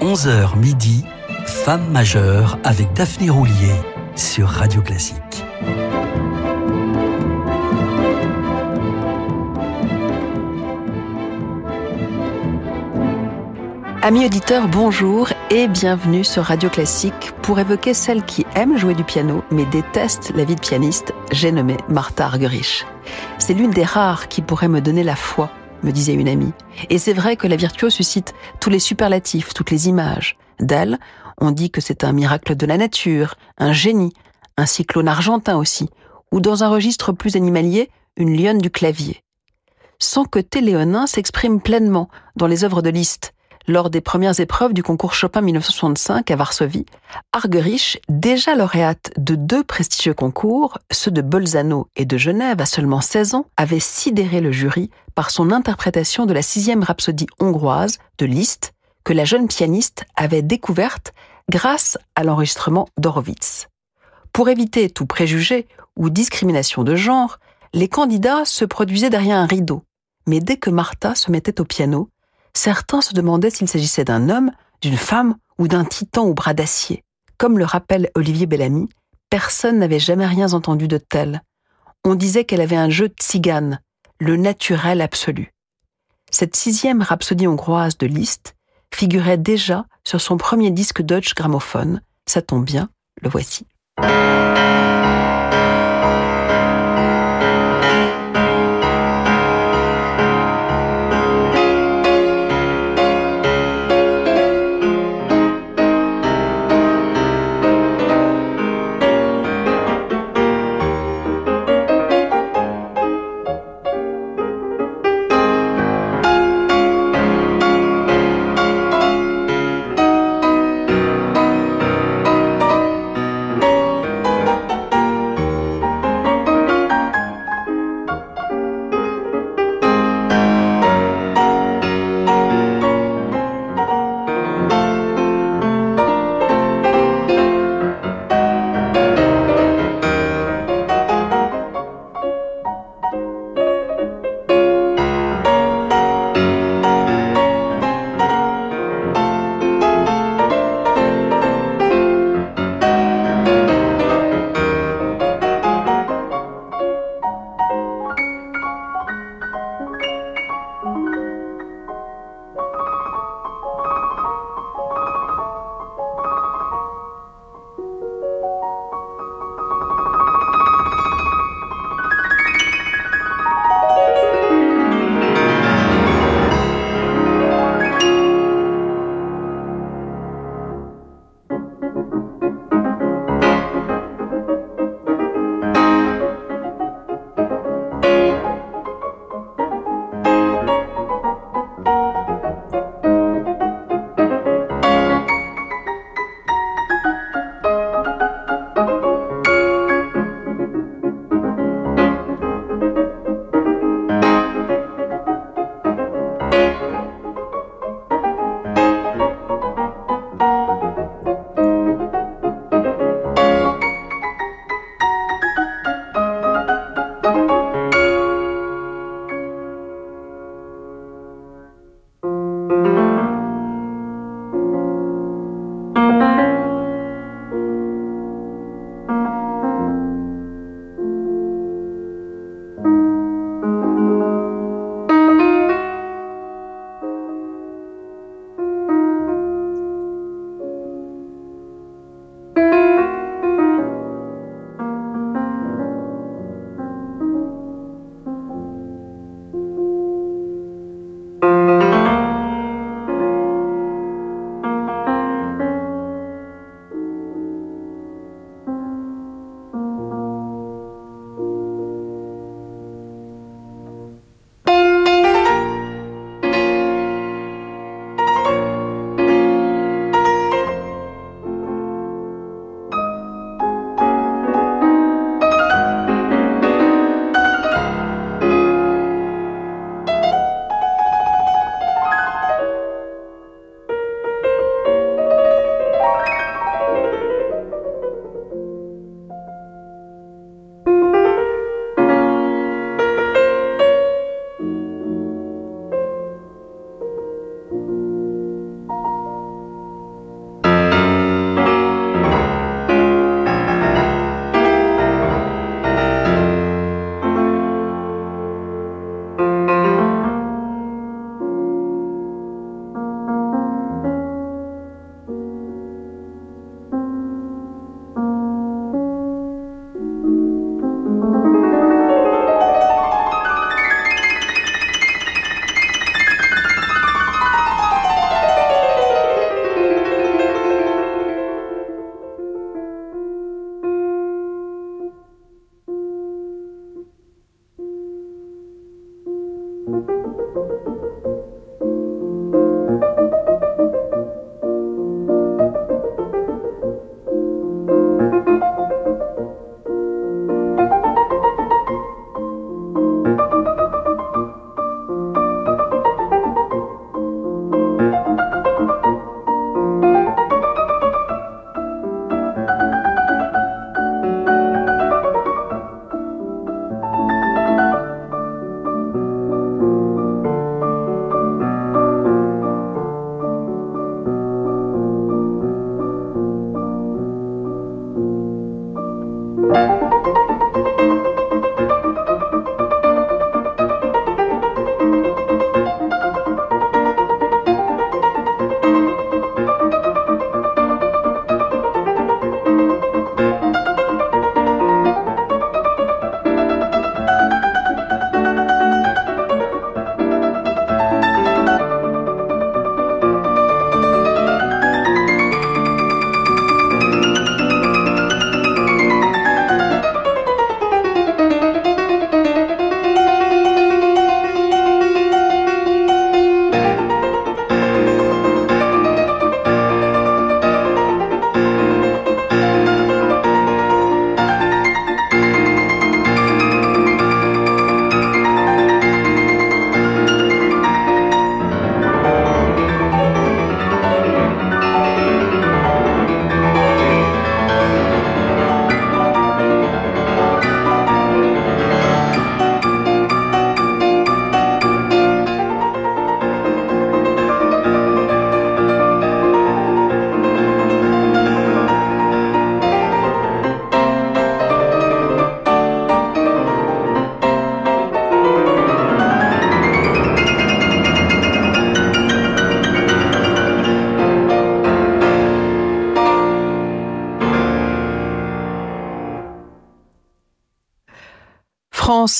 11h midi, Femme majeure avec Daphné Roulier sur Radio Classique. Amis auditeurs, bonjour et bienvenue sur Radio Classique pour évoquer celle qui aime jouer du piano mais déteste la vie de pianiste, j'ai nommé Martha Argerich. C'est l'une des rares qui pourrait me donner la foi, me disait une amie. Et c'est vrai que la virtuose suscite tous les superlatifs, toutes les images. D'elle, on dit que c'est un miracle de la nature, un génie, un cyclone argentin aussi, ou dans un registre plus animalier, une lionne du clavier. Sans que Téléonin s'exprime pleinement dans les œuvres de Liszt, lors des premières épreuves du concours Chopin 1965 à Varsovie, Argerich, déjà lauréate de deux prestigieux concours, ceux de Bolzano et de Genève à seulement 16 ans, avait sidéré le jury par son interprétation de la sixième rhapsodie hongroise de Liszt, que la jeune pianiste avait découverte grâce à l'enregistrement d'Horowitz. Pour éviter tout préjugé ou discrimination de genre, les candidats se produisaient derrière un rideau. Mais dès que Martha se mettait au piano, certains se demandaient s'il s'agissait d'un homme, d'une femme ou d'un titan au bras d'acier. Comme le rappelle Olivier Bellamy, personne n'avait jamais rien entendu de tel. On disait qu'elle avait un jeu de tzigane, le naturel absolu. Cette sixième rhapsodie hongroise de Liszt figurait déjà sur son premier disque Deutsche Grammophon. Ça tombe bien, le voici.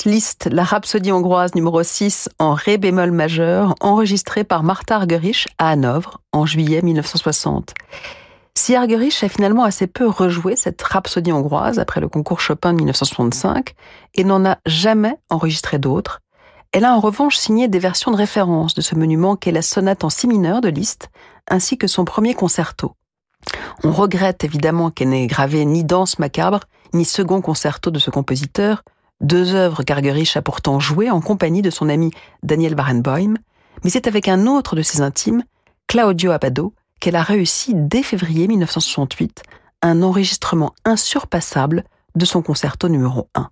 Liszt, la rhapsodie hongroise numéro 6 en ré bémol majeur, enregistrée par Martha Argerich à Hanovre en juillet 1960. Si Argerich a finalement assez peu rejoué cette rhapsodie hongroise après le concours Chopin de 1965 et n'en a jamais enregistré d'autres, elle a en revanche signé des versions de référence de ce monument qu'est la sonate en si mineur de Liszt, ainsi que son premier concerto. On regrette évidemment qu'elle n'ait gravé ni danse macabre, ni second concerto de ce compositeur, deux œuvres qu'Argerich a pourtant jouées en compagnie de son ami Daniel Barenboim, mais c'est avec un autre de ses intimes, Claudio Abbado, qu'elle a réussi dès février 1968 un enregistrement insurpassable de son concerto numéro 1.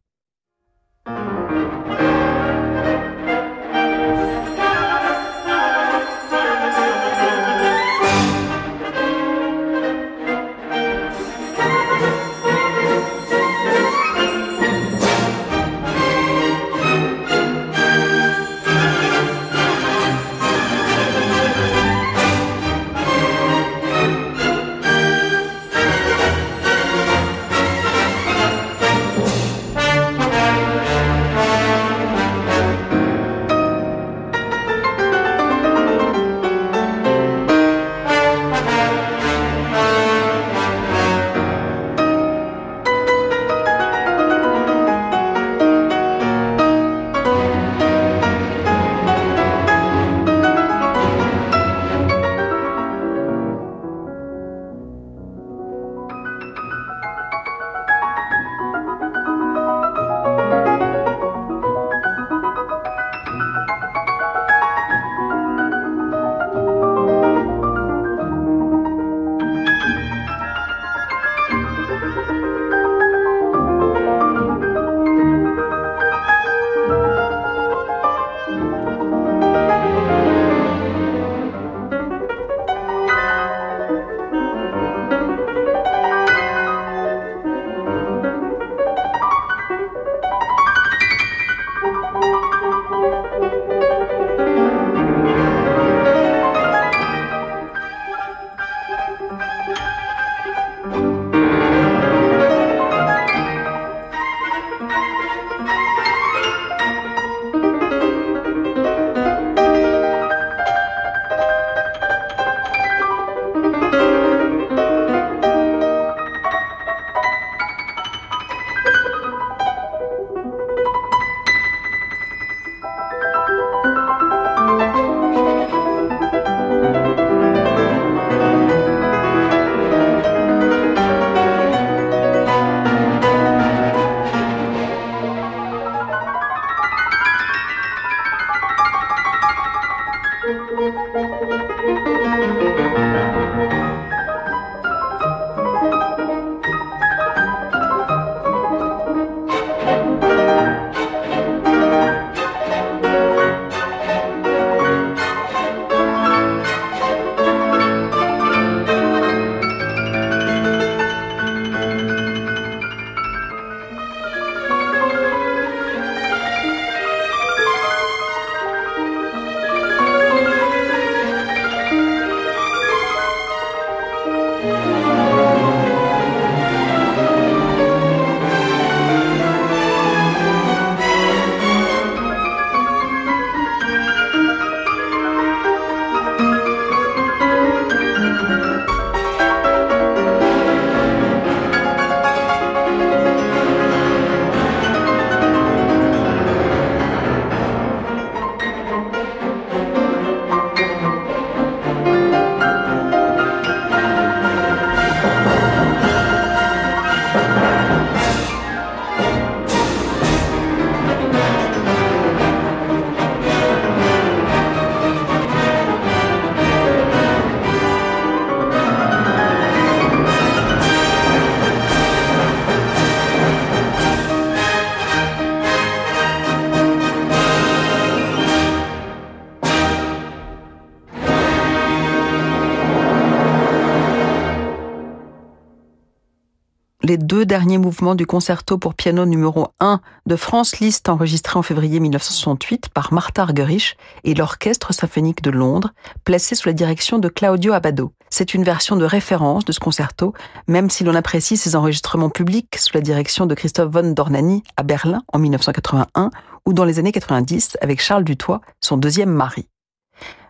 Les deux derniers mouvements du concerto pour piano numéro 1 de France Liszt enregistré en février 1968 par Martha Argerich et l'Orchestre symphonique de Londres, placé sous la direction de Claudio Abbado. C'est une version de référence de ce concerto, même si l'on apprécie ses enregistrements publics sous la direction de Christophe von Dornani à Berlin en 1981 ou dans les années 90 avec Charles Dutoit, son deuxième mari.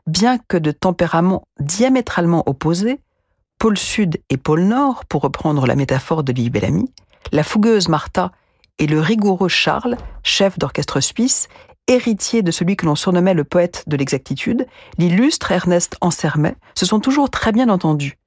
Bien que de tempéraments diamétralement opposés, pôle sud et pôle nord, pour reprendre la métaphore de Lily Bellamy, la fougueuse Martha et le rigoureux Charles, chef d'orchestre suisse, héritier de celui que l'on surnommait le poète de l'exactitude, l'illustre Ernest Ansermet, se sont toujours très bien entendus.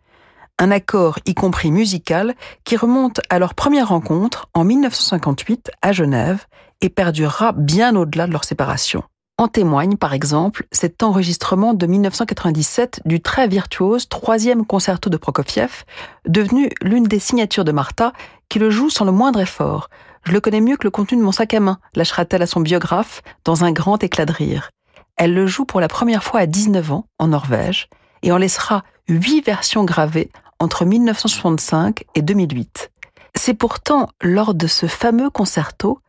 Un accord, y compris musical, qui remonte à leur première rencontre en 1958 à Genève et perdurera bien au-delà de leur séparation. En témoigne, par exemple, cet enregistrement de 1997 du très virtuose troisième concerto de Prokofiev, devenu l'une des signatures de Martha, qui le joue sans le moindre effort. Je le connais mieux que le contenu de mon sac à main, lâchera-t-elle à son biographe, dans un grand éclat de rire. Elle le joue pour la première fois à 19 ans, en Norvège, et en laissera huit versions gravées entre 1965 et 2008. C'est pourtant lors de ce fameux concerto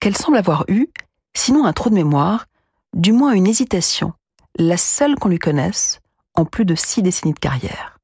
qu'elle semble avoir eu, sinon un trou de mémoire, du moins une hésitation, la seule qu'on lui connaisse en plus de six décennies de carrière.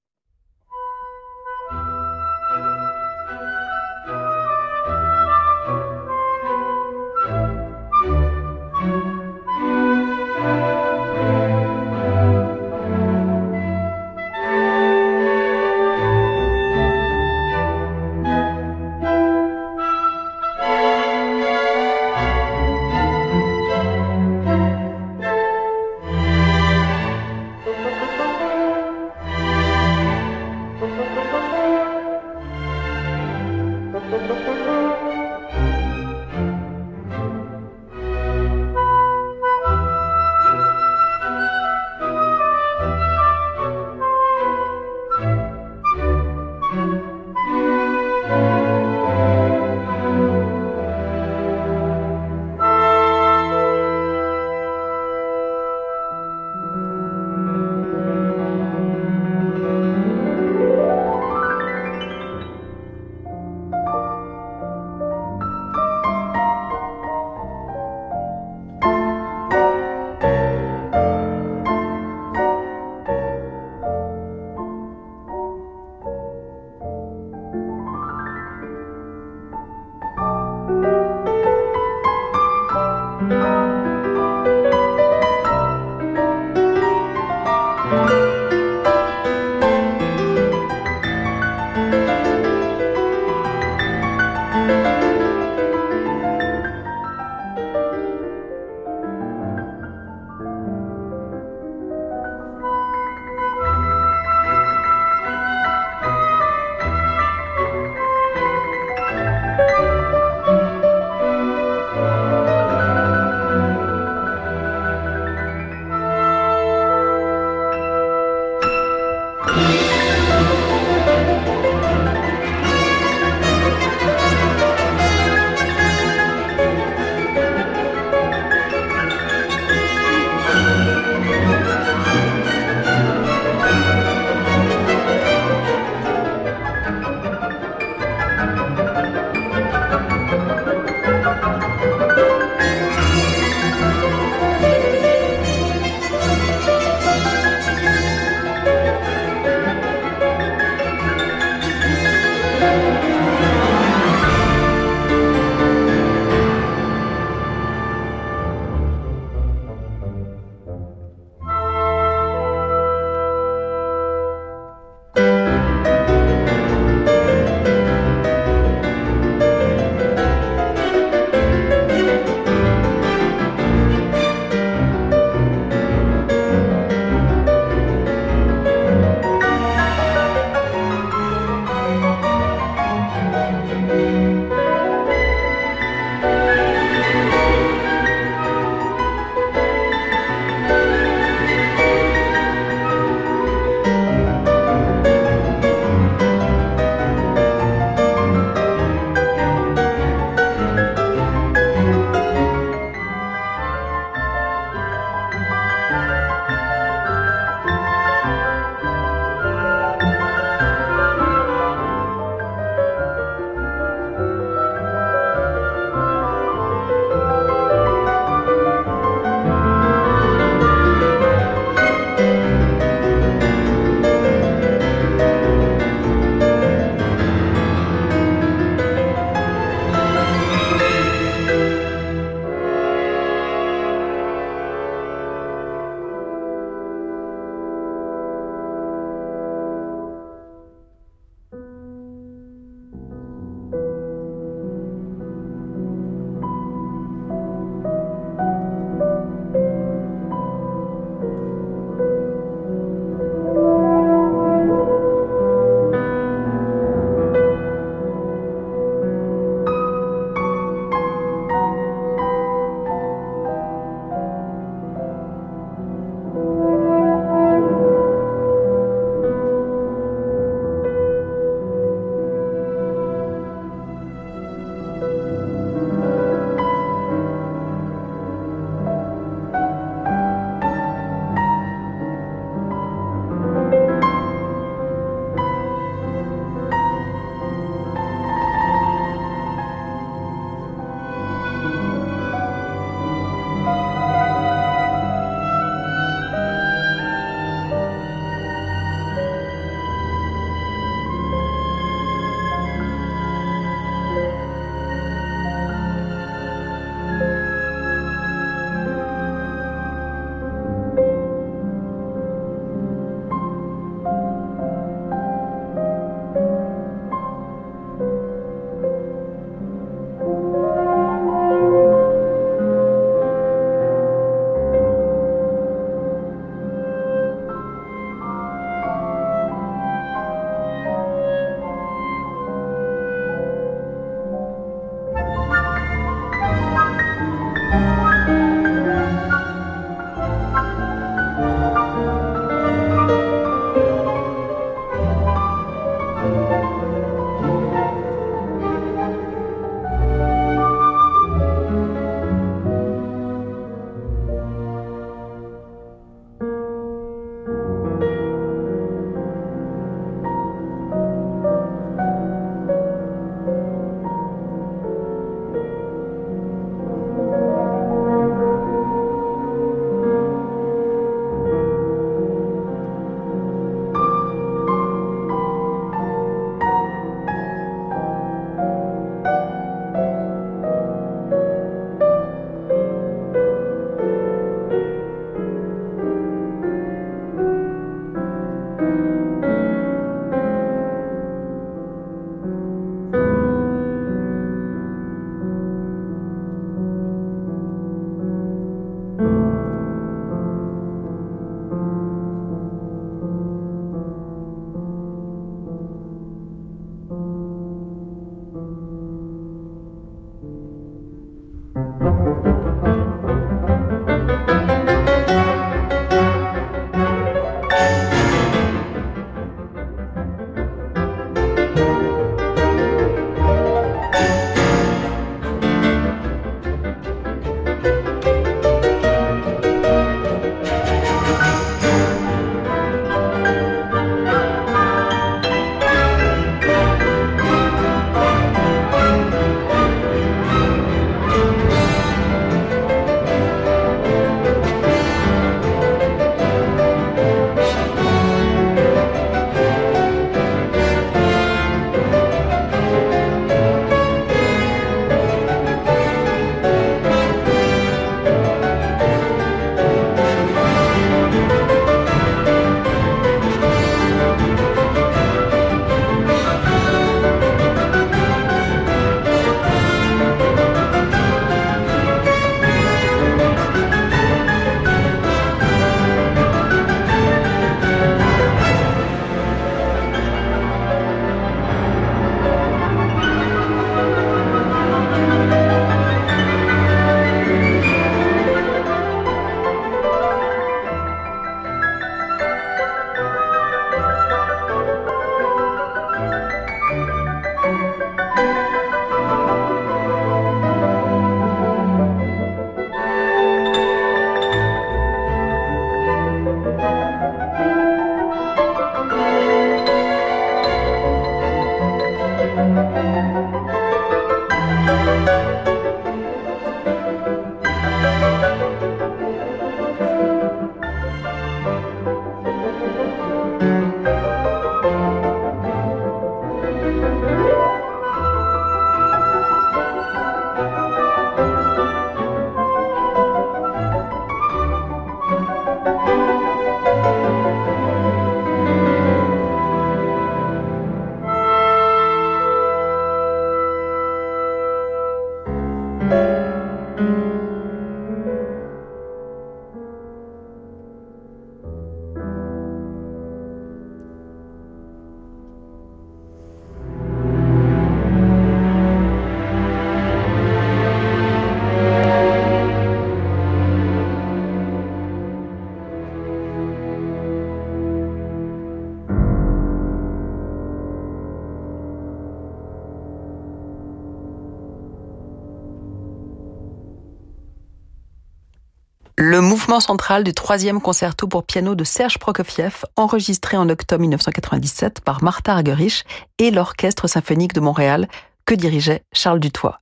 Central du troisième concerto pour piano de Serge Prokofiev, enregistré en octobre 1997 par Martha Argerich et l'Orchestre symphonique de Montréal que dirigeait Charles Dutoit.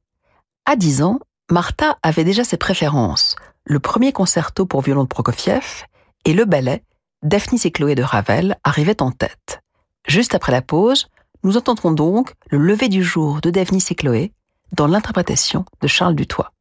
À 10 ans, Martha avait déjà ses préférences, le premier concerto pour violon de Prokofiev et le ballet Daphnis et Chloé de Ravel arrivaient en tête. Juste après la pause, nous entendrons donc le lever du jour de Daphnis et Chloé dans l'interprétation de Charles Dutoit.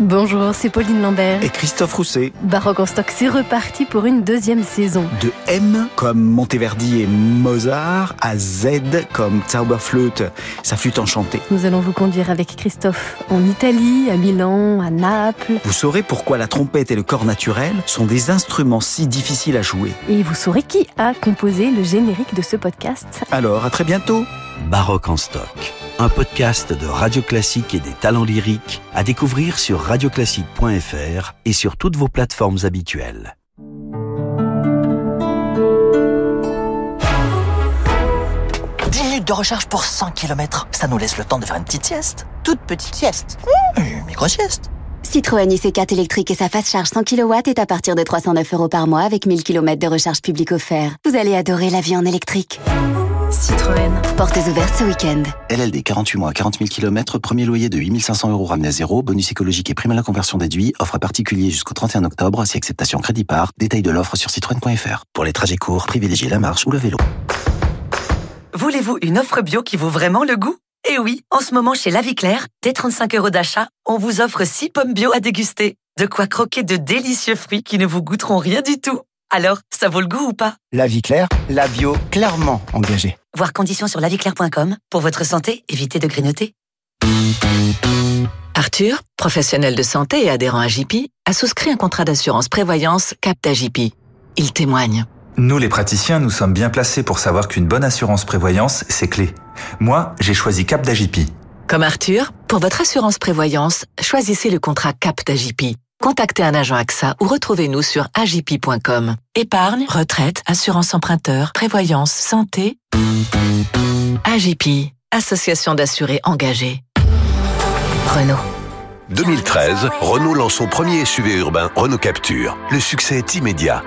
Bonjour, c'est Pauline Lambert. Et Christophe Rousset. Baroque en stock, c'est reparti pour une deuxième saison. De M comme Monteverdi et Mozart à Z comme Zauberflöte, sa flûte enchantée. Nous allons vous conduire avec Christophe en Italie, à Milan, à Naples. Vous saurez pourquoi la trompette et le corps naturel sont des instruments si difficiles à jouer. Et vous saurez qui a composé le générique de ce podcast. Alors, à très bientôt. Baroque en stock un podcast de Radio Classique et des talents lyriques à découvrir sur radioclassique.fr et sur toutes vos plateformes habituelles. minutes de recharge pour 100 km. Ça nous laisse le temps de faire une petite sieste. Toute petite sieste. une micro-sieste. Citroën IC4 électrique et sa phase charge 100 kW est à partir de 309 euros par mois avec 1000 km de recharge publique offert. Vous allez adorer la vie en électrique. Citroën. Portes ouvertes ce week-end. LLD 48 mois, 40 000 km, premier loyer de 8500 euros ramené à zéro, bonus écologique et prime à la conversion déduit, offre à particulier jusqu'au 31 octobre, si acceptation crédit par, détail de l'offre sur citroën.fr. Pour les trajets courts, privilégiez la marche ou le vélo. Voulez-vous une offre bio qui vaut vraiment le goût? Eh oui, en ce moment chez La Vie Claire, dès 35 euros d'achat, on vous offre 6 pommes bio à déguster. De quoi croquer de délicieux fruits qui ne vous goûteront rien du tout. Alors, ça vaut le goût ou pas? La vie claire, la bio clairement engagée. Voir conditions sur laviclaire.com. Pour votre santé, évitez de grignoter. Arthur, professionnel de santé et adhérent à JP, a souscrit un contrat d'assurance prévoyance Capta JP. Il témoigne. Nous, les praticiens, nous sommes bien placés pour savoir qu'une bonne assurance prévoyance, c'est clé. Moi, j'ai choisi Cap d'AJP. Comme Arthur, pour votre assurance prévoyance, choisissez le contrat Cap d'AJP. Contactez un agent AXA ou retrouvez-nous sur agip.com. Épargne, retraite, assurance emprunteur, prévoyance, santé. AGP, Association d'assurés engagés. Renault. 2013, Renault lance son premier SUV urbain, Renault Capture. Le succès est immédiat.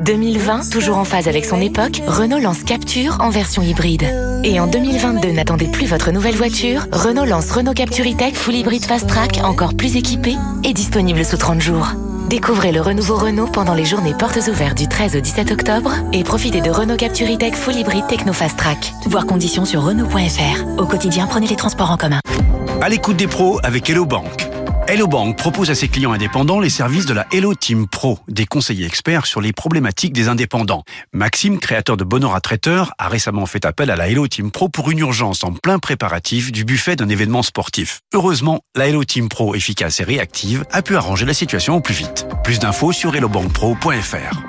2020, toujours en phase avec son époque, Renault lance Capture en version hybride. Et en 2022, n'attendez plus votre nouvelle voiture, Renault lance Renault Capture E-Tech Full Hybrid Fast Track, encore plus équipé et disponible sous 30 jours. Découvrez le renouveau Renault pendant les journées portes ouvertes du 13 au 17 octobre et profitez de Renault Capture E-Tech Full Hybrid Techno Fast Track. Voir conditions sur Renault.fr. Au quotidien, prenez les transports en commun. À l'écoute des pros avec Hello Bank. Hello Bank propose à ses clients indépendants les services de la Hello Team Pro, des conseillers experts sur les problématiques des indépendants. Maxime, créateur de Bonora Traiteur, a récemment fait appel à la Hello Team Pro pour une urgence en plein préparatif du buffet d'un événement sportif. Heureusement, la Hello Team Pro, efficace et réactive, a pu arranger la situation au plus vite. Plus d'infos sur hellobankpro.fr.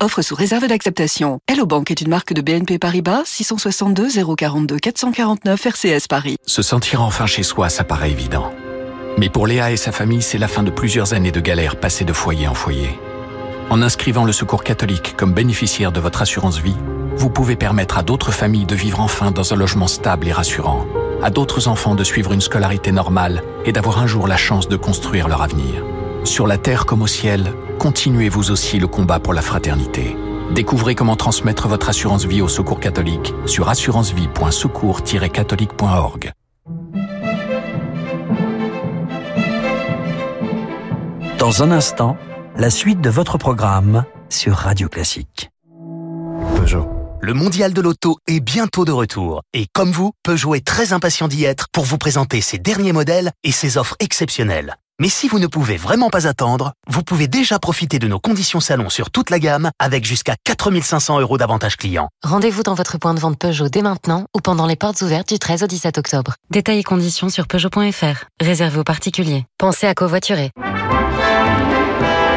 Offre sous réserve d'acceptation. Hello Bank est une marque de BNP Paribas 662 042 449 RCS Paris. Se sentir enfin chez soi, ça paraît évident. Mais pour Léa et sa famille, c'est la fin de plusieurs années de galère passées de foyer en foyer. En inscrivant le Secours catholique comme bénéficiaire de votre assurance vie, vous pouvez permettre à d'autres familles de vivre enfin dans un logement stable et rassurant, à d'autres enfants de suivre une scolarité normale et d'avoir un jour la chance de construire leur avenir. Sur la terre comme au ciel, continuez vous aussi le combat pour la fraternité. Découvrez comment transmettre votre assurance vie au Secours catholique sur assurancevie.secours-catholique.org. Dans un instant, la suite de votre programme sur Radio Classique. Peugeot. Le mondial de l'auto est bientôt de retour. Et comme vous, Peugeot est très impatient d'y être pour vous présenter ses derniers modèles et ses offres exceptionnelles. Mais si vous ne pouvez vraiment pas attendre, vous pouvez déjà profiter de nos conditions salon sur toute la gamme avec jusqu'à 4500 euros d'avantages clients. Rendez-vous dans votre point de vente Peugeot dès maintenant ou pendant les portes ouvertes du 13 au 17 octobre. Détails et conditions sur Peugeot.fr. Réservé aux particuliers. Pensez à covoiturer.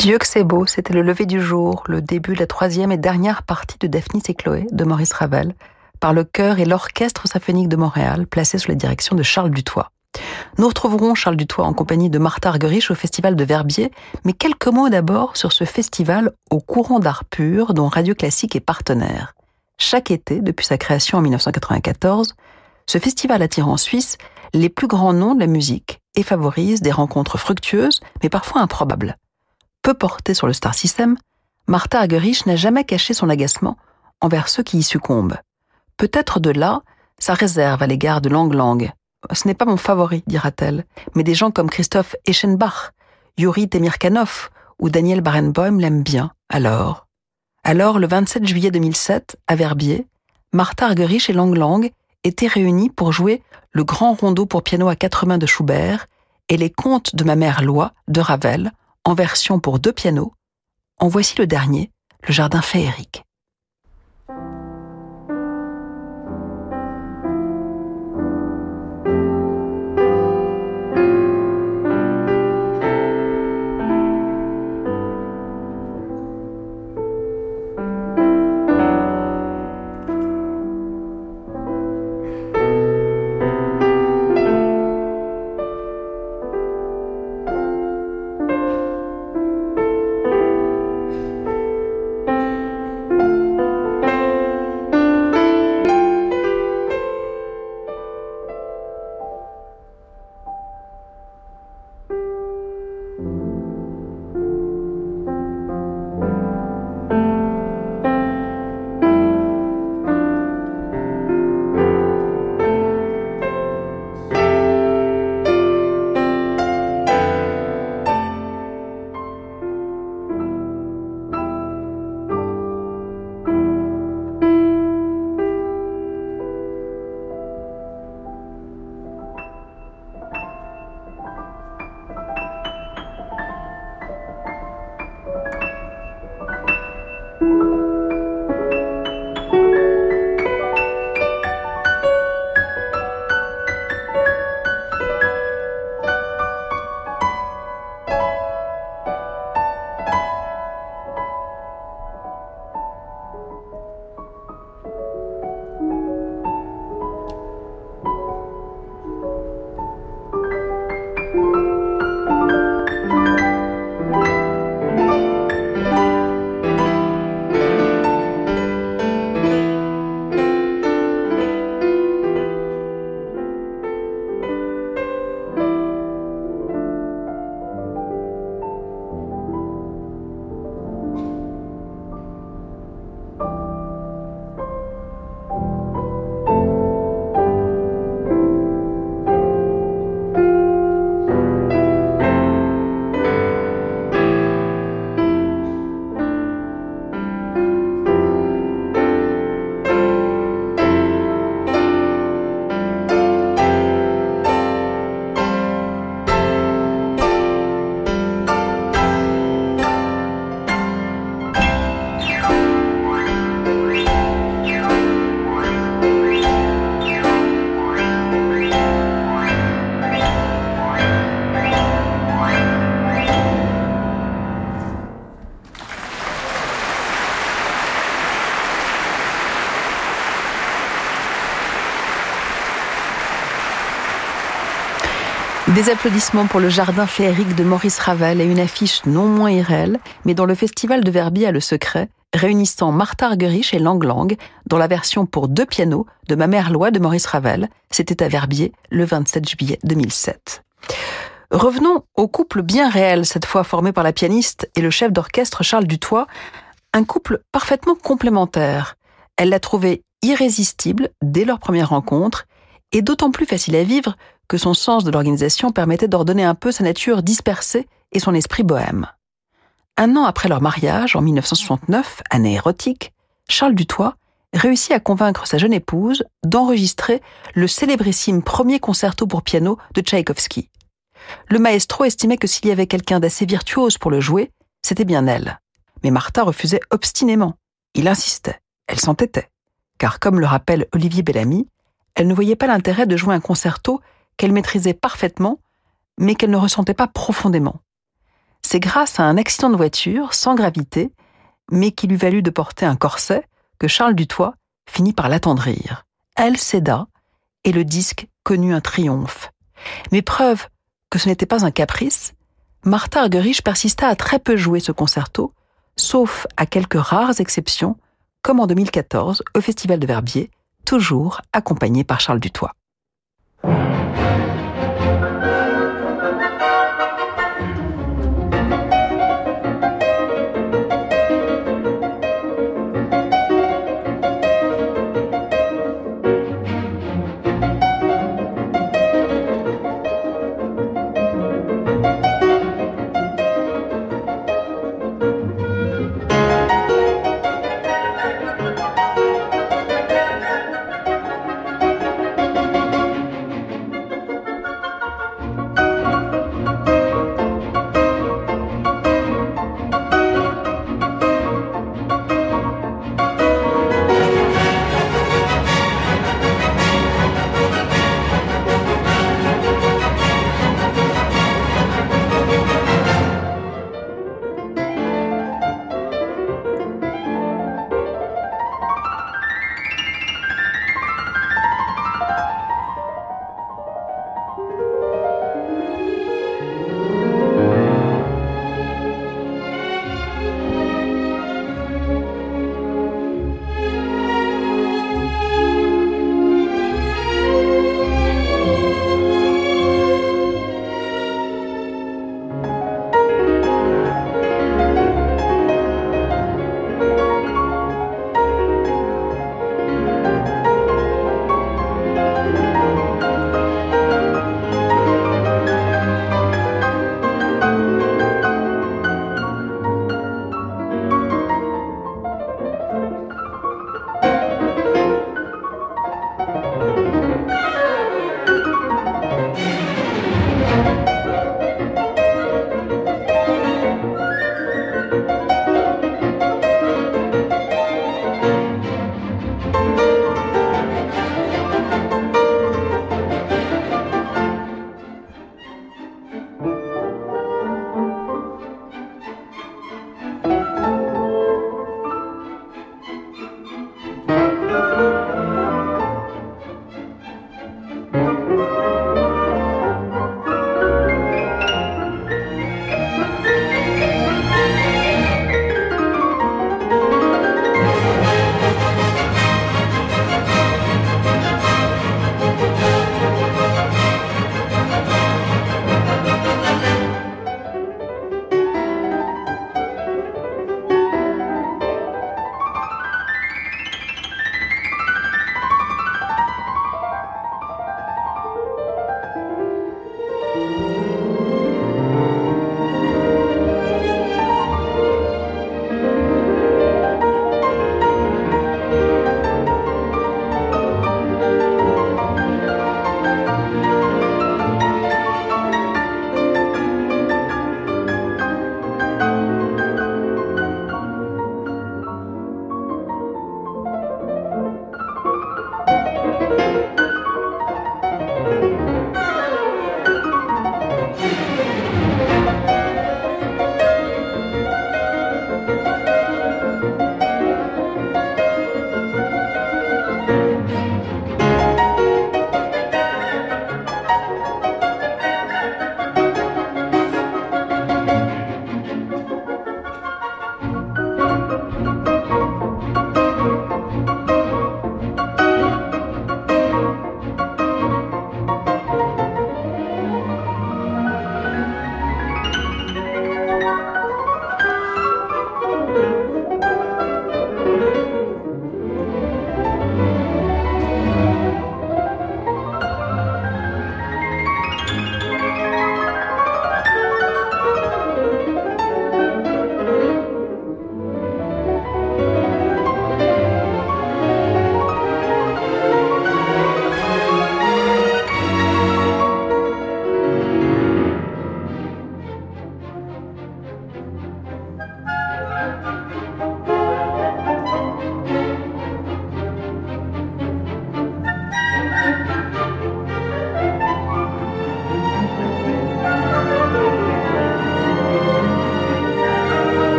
Dieu que c'est beau, c'était le lever du jour, le début de la troisième et dernière partie de Daphnis et Chloé de Maurice Ravel, par le chœur et l'orchestre symphonique de Montréal, placé sous la direction de Charles Dutoit. Nous retrouverons Charles Dutoit en compagnie de Martha Argerich au Festival de Verbier, mais quelques mots d'abord sur ce festival au courant d'art pur dont Radio Classique est partenaire. Chaque été, depuis sa création en 1994, ce festival attire en Suisse les plus grands noms de la musique et favorise des rencontres fructueuses, mais parfois improbables peu portée sur le star system, Martha Argerich n'a jamais caché son agacement envers ceux qui y succombent. Peut-être de là sa réserve à l'égard de Lang Lang. Ce n'est pas mon favori, dira-t-elle, mais des gens comme Christophe Eschenbach, Yuri Temirkanov ou Daniel Barenboim l'aiment bien. Alors Alors, le 27 juillet 2007, à Verbier, Martha Argerich et Lang Lang étaient réunis pour jouer le grand rondeau pour piano à quatre mains de Schubert et les contes de ma mère Loi de Ravel en version pour deux pianos. En voici le dernier, le jardin féerique. Des applaudissements pour le jardin féerique de Maurice Ravel et une affiche non moins irréelle, mais dont le festival de Verbier a le secret, réunissant Martha Argerich et Lang Lang dans la version pour deux pianos de Ma mère loi de Maurice Ravel. C'était à Verbier le 27 juillet 2007. Revenons au couple bien réel, cette fois formé par la pianiste et le chef d'orchestre Charles Dutoit, un couple parfaitement complémentaire. Elle l'a trouvé irrésistible dès leur première rencontre et d'autant plus facile à vivre que son sens de l'organisation permettait d'ordonner un peu sa nature dispersée et son esprit bohème. Un an après leur mariage, en 1969, année érotique, Charles Dutoit réussit à convaincre sa jeune épouse d'enregistrer le célébrissime premier concerto pour piano de Tchaïkovski. Le maestro estimait que s'il y avait quelqu'un d'assez virtuose pour le jouer, c'était bien elle. Mais Martha refusait obstinément. Il insistait. Elle s'entêtait. Car comme le rappelle Olivier Bellamy, elle ne voyait pas l'intérêt de jouer un concerto qu'elle maîtrisait parfaitement, mais qu'elle ne ressentait pas profondément. C'est grâce à un accident de voiture sans gravité, mais qui lui valut de porter un corset, que Charles Dutoit finit par l'attendrir. Elle céda et le disque connut un triomphe. Mais preuve que ce n'était pas un caprice, Martha Argerich persista à très peu jouer ce concerto, sauf à quelques rares exceptions, comme en 2014 au Festival de Verbier, toujours accompagné par Charles Dutoit.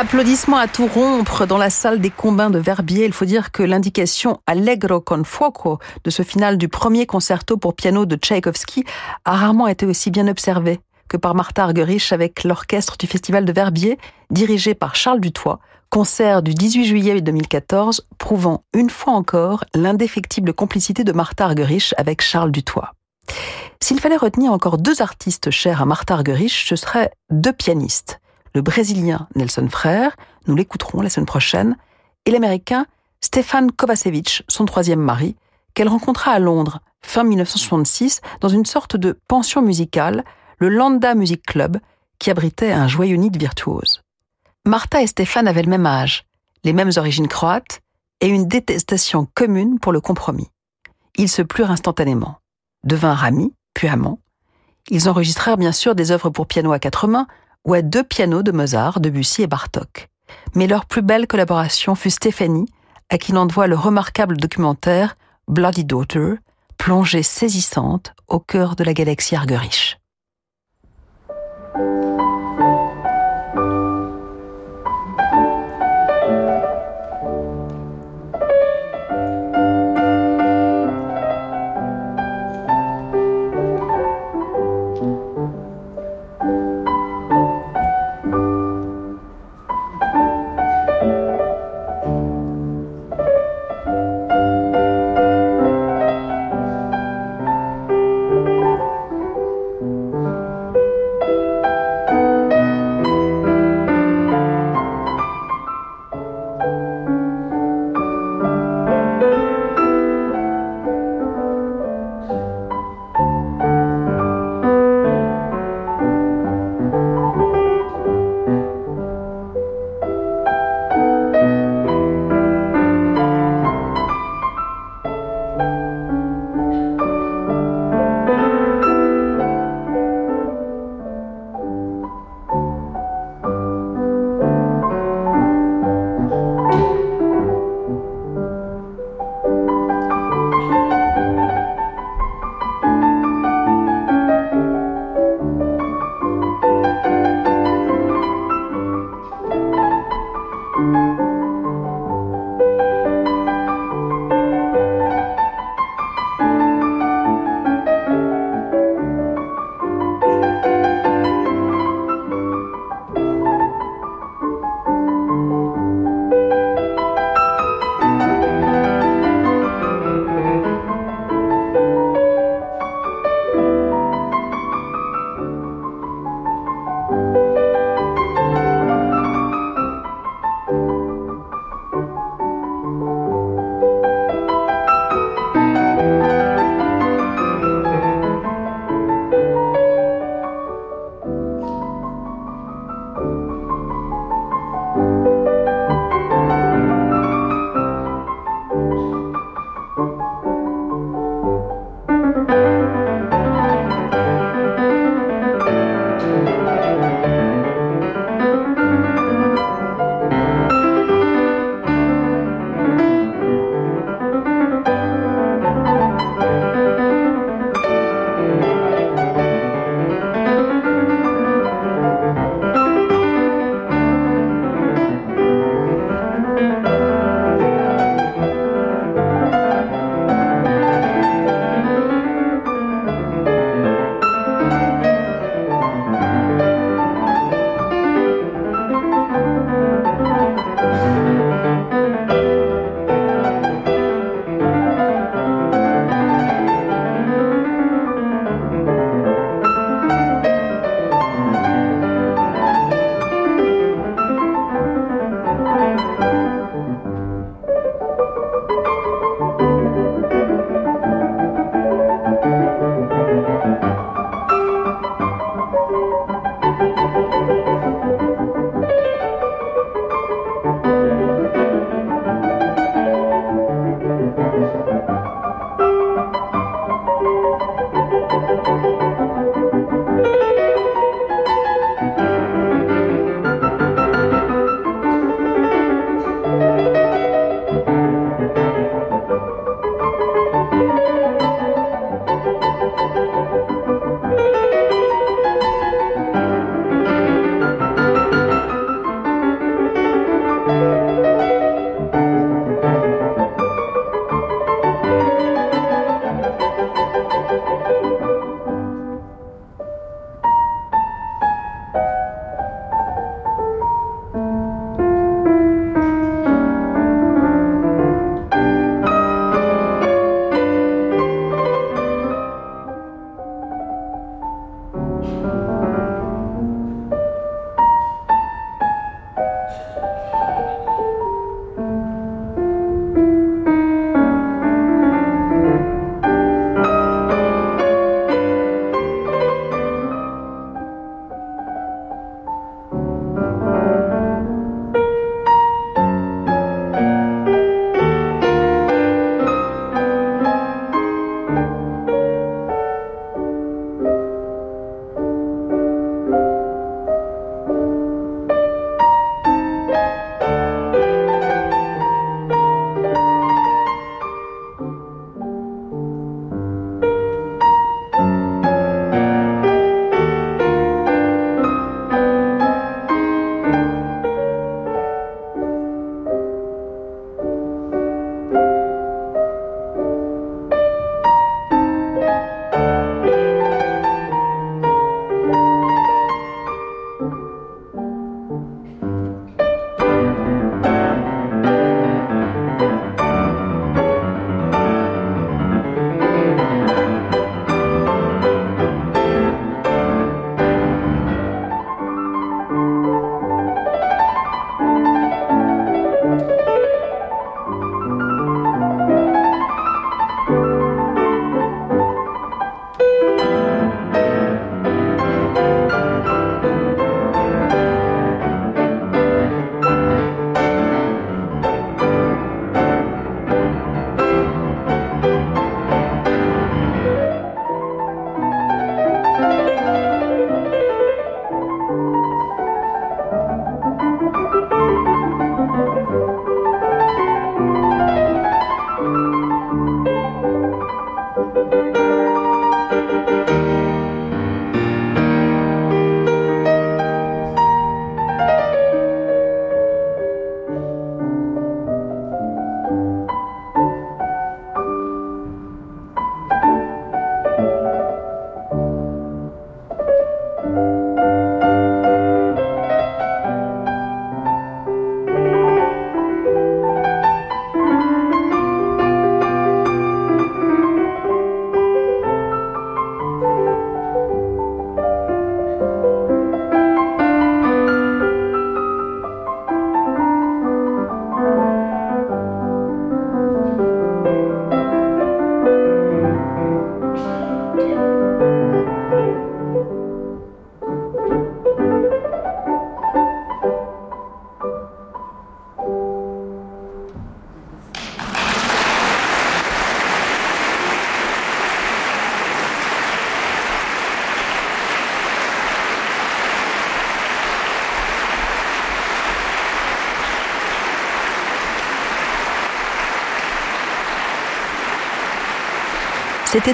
Applaudissements à tout rompre dans la salle des combins de Verbier. Il faut dire que l'indication Allegro con fuoco de ce final du premier concerto pour piano de Tchaïkovski a rarement été aussi bien observée que par Martha Argerich avec l'orchestre du Festival de Verbier, dirigé par Charles Dutoit, concert du 18 juillet 2014, prouvant une fois encore l'indéfectible complicité de Martha Argerich avec Charles Dutoit. S'il fallait retenir encore deux artistes chers à Martha Argerich, ce seraient deux pianistes le Brésilien Nelson Frère, nous l'écouterons la semaine prochaine, et l'Américain Stéphane Kovacevic, son troisième mari, qu'elle rencontra à Londres fin 1966 dans une sorte de pension musicale, le Landa Music Club, qui abritait un joyeux nid de virtuoses. Martha et Stéphane avaient le même âge, les mêmes origines croates et une détestation commune pour le compromis. Ils se plurent instantanément, devinrent amis, puis amants. Ils enregistrèrent bien sûr des œuvres pour piano à quatre mains, ou à deux pianos de Mozart, Debussy et Bartok. Mais leur plus belle collaboration fut Stéphanie, à qui l'on doit le remarquable documentaire Bloody Daughter, plongée saisissante au cœur de la galaxie Argerich.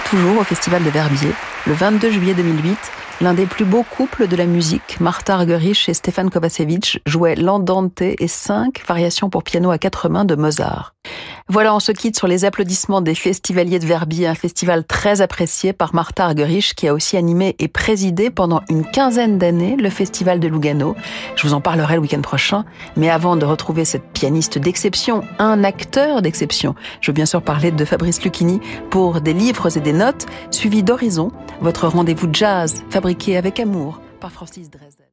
Toujours au Festival de Verbier, le 22 juillet 2008, l'un des plus beaux couples de la musique, Martha Argerich et Stéphane Kovacevic, jouaient l'Andante et cinq variations pour piano à quatre mains de Mozart. Voilà, on se quitte sur les applaudissements des festivaliers de Verbier, un festival très apprécié par Martha Argerich qui a aussi animé et présidé pendant une quinzaine d'années le festival de Lugano. Je vous en parlerai le week-end prochain, mais avant de retrouver cette pianiste d'exception, un acteur d'exception, je veux bien sûr parler de Fabrice Lucchini pour des livres et des notes, suivi d'Horizon, votre rendez-vous jazz fabriqué avec amour par Francis Dresden.